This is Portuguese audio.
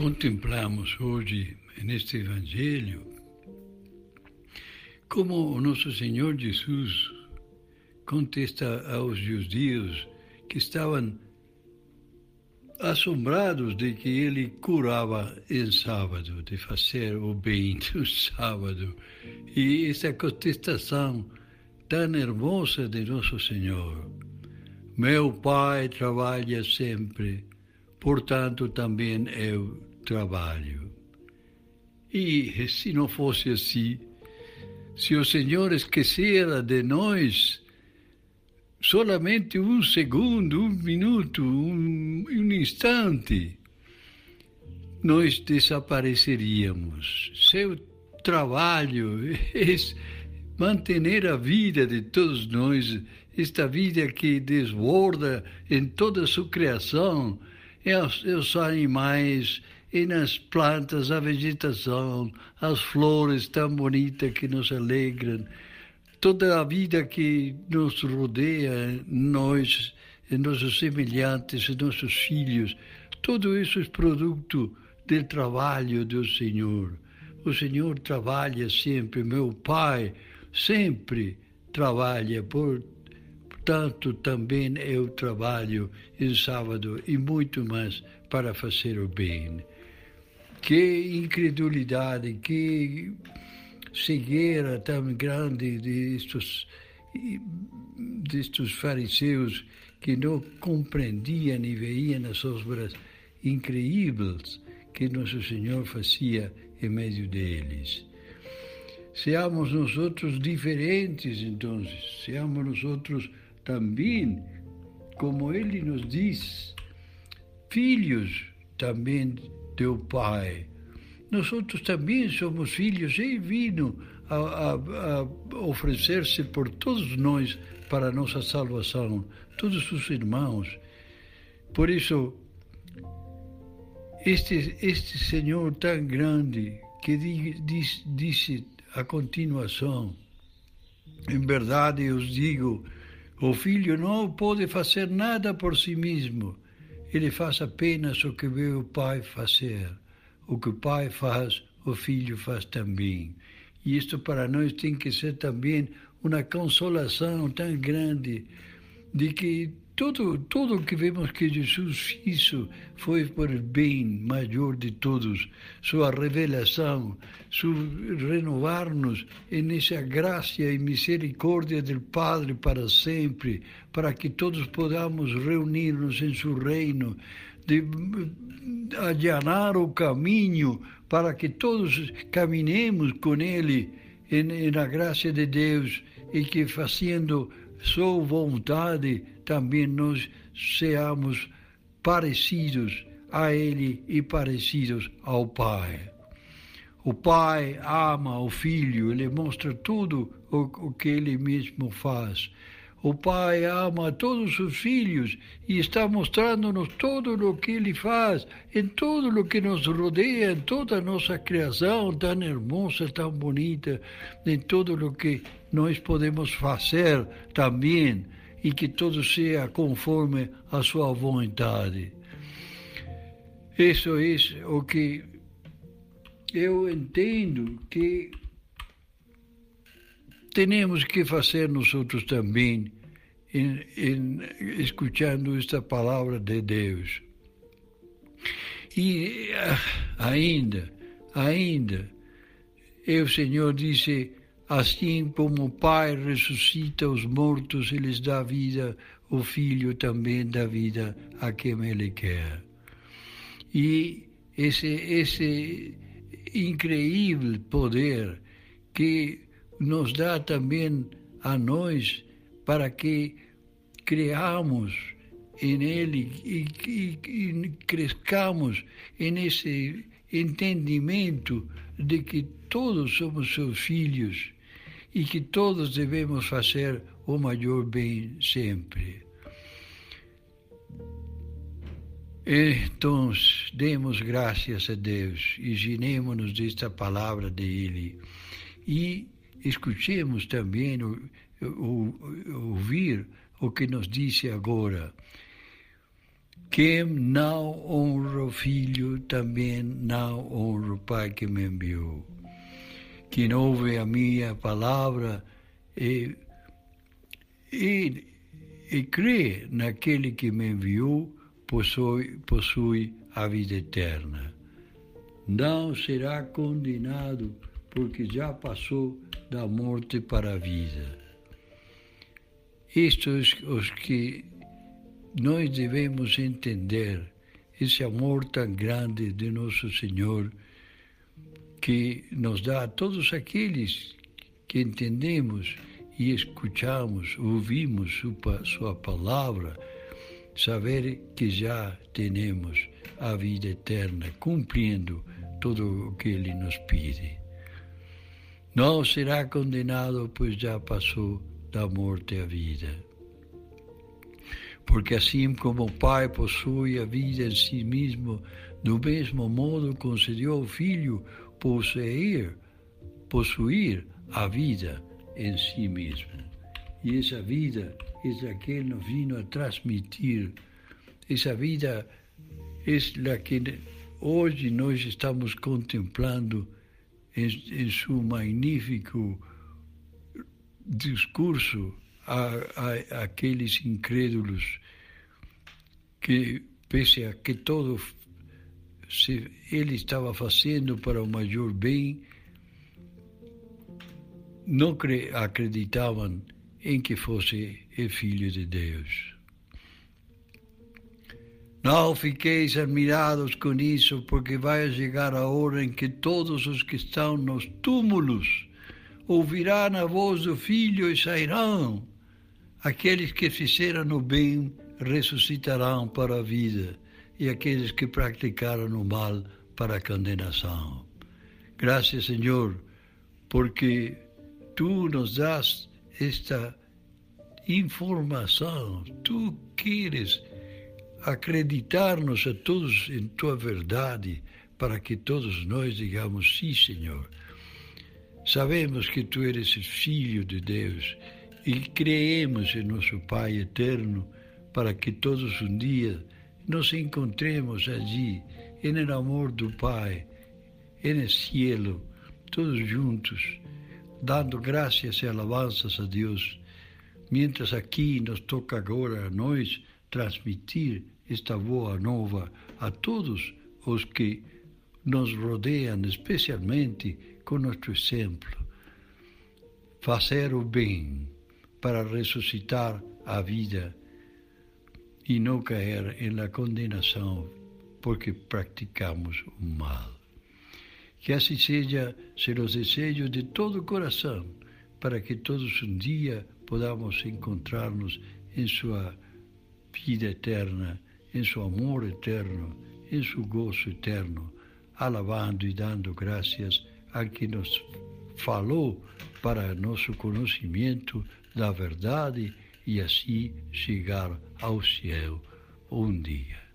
contemplamos hoje neste Evangelho como o nosso Senhor Jesus contesta aos judeus que estavam assombrados de que ele curava em sábado, de fazer o bem no sábado. E essa contestação tão hermosa de nosso Senhor. Meu Pai trabalha sempre, portanto também eu trabalho. E se não fosse assim, se o Senhor esquecera de nós, solamente um segundo, um minuto, um, um instante, nós desapareceríamos. Seu trabalho é manter a vida de todos nós, esta vida que desborda em toda a sua criação, é os, é os animais, e nas plantas, a vegetação, as flores tão bonitas que nos alegram, toda a vida que nos rodeia, nós, nossos semelhantes, nossos filhos, tudo isso é produto do trabalho do Senhor. O Senhor trabalha sempre, meu Pai sempre trabalha, portanto também eu trabalho em sábado e muito mais para fazer o bem. Que incredulidade, que cegueira tão grande destes, destes fariseus que não compreendiam e veiam as obras incríveis que Nosso Senhor fazia em meio deles. Seamos nós outros diferentes, então, seamos nós outros também, como Ele nos diz, filhos também do Pai nós outros também somos filhos e vindo a, a, a oferecer-se por todos nós para a nossa salvação, todos os irmãos. Por isso, este, este Senhor tão grande que diz, disse a continuação, em verdade eu os digo, o filho não pode fazer nada por si mesmo, ele faz apenas o que vê o pai fazer. O que o pai faz, o filho faz também. E isto para nós tem que ser também uma consolação tão grande de que tudo tudo que vemos que Jesus fez foi por bem maior de todos. Sua revelação, su renovar-nos nessa graça e misericórdia do Padre para sempre, para que todos podamos reunir-nos em seu reino de allanar o caminho para que todos caminhemos com Ele na graça de Deus e que fazendo sua vontade também nós seamos parecidos a Ele e parecidos ao Pai. O Pai ama o Filho, ele mostra tudo o, o que ele mesmo faz. O Pai ama todos os filhos e está mostrando-nos todo o que Ele faz, em tudo o que nos rodeia, em toda a nossa criação tão hermosa, tão bonita, em tudo o que nós podemos fazer também e que tudo seja conforme a Sua vontade. Isso é o que eu entendo que temos que fazer nós outros também, em, em, escutando esta palavra de Deus. E ah, ainda, ainda, o Senhor disse, assim como o Pai ressuscita os mortos e lhes dá vida, o Filho também dá vida a quem Ele quer. E esse, esse incrível poder que nos dá também a nós para que criamos em Ele e, e, e crescamos nesse entendimento de que todos somos seus filhos e que todos devemos fazer o maior bem sempre. Então, demos graças a Deus e giremos-nos desta palavra dele e escutemos também o, o, ouvir o que nos disse agora. Quem não honra o Filho, também não honra o Pai que me enviou. Quem ouve a minha palavra e, e, e crê naquele que me enviou, possui, possui a vida eterna. Não será condenado, porque já passou da morte para a vida. Isto é os que nós devemos entender, esse amor tão grande de nosso Senhor, que nos dá a todos aqueles que entendemos e escutamos, ouvimos sua, sua palavra, saber que já temos a vida eterna, cumprindo tudo o que Ele nos pede. Não será condenado, pois já passou da morte à vida. Porque assim como o Pai possui a vida em si mesmo, do mesmo modo concedeu ao Filho possuir, possuir a vida em si mesmo. E essa vida é a que nos vino a transmitir. Essa vida é a que hoje nós estamos contemplando em, em seu magnífico discurso a, a, aqueles incrédulos que, pese a que todo se ele estava fazendo para o maior bem, não acreditavam em que fosse o Filho de Deus. Não fiqueis admirados com isso, porque vai chegar a hora em que todos os que estão nos túmulos ouvirão a voz do Filho e sairão. Aqueles que fizeram o bem ressuscitarão para a vida, e aqueles que praticaram o mal para a condenação. Graças, Senhor, porque tu nos das esta informação, tu queres acreditar-nos a todos em tua verdade, para que todos nós digamos sim, Senhor. Sabemos que tu eres filho de Deus e creemos em nosso Pai eterno, para que todos um dia nos encontremos em el amor do Pai, el cielo, todos juntos, dando graças e alabanças a Deus, mientras aqui nos toca agora a nós transmitir esta boa nova a todos os que nos rodeiam, especialmente com nosso exemplo. Fazer o bem para ressuscitar a vida e não cair em la condenação porque praticamos o mal. Que assim seja, se os desejos de todo o coração, para que todos um dia podamos encontrar-nos em Sua vida eterna, em seu amor eterno, em seu gozo eterno, alabando e dando graças a que nos falou para nosso conhecimento da verdade e assim chegar ao céu um dia.